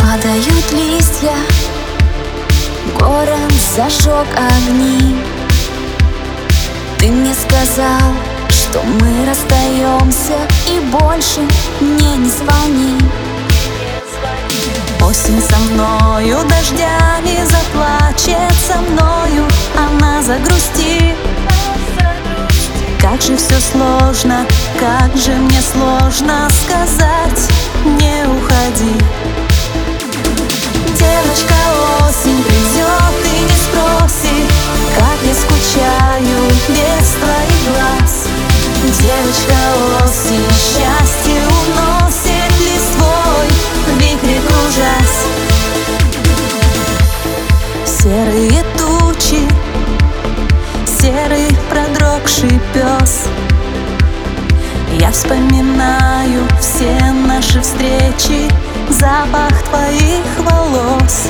Падают листья Город зажег огни. Ты мне сказал что мы расстаемся и больше мне не звони. Осень со мною дождями заплачет со мною Она загрустит Как же все сложно, как же мне сложно сказать Не уходи продрогший пес. Я вспоминаю все наши встречи Запах твоих волос.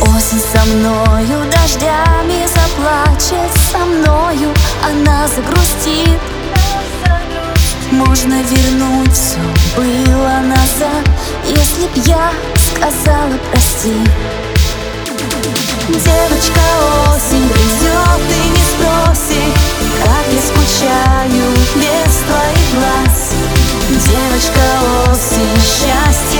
Осень со мною дождями заплачет Со мною она загрустит. Можно вернуть все было назад Если б я сказала прости Девочка осень Девочка осень счастье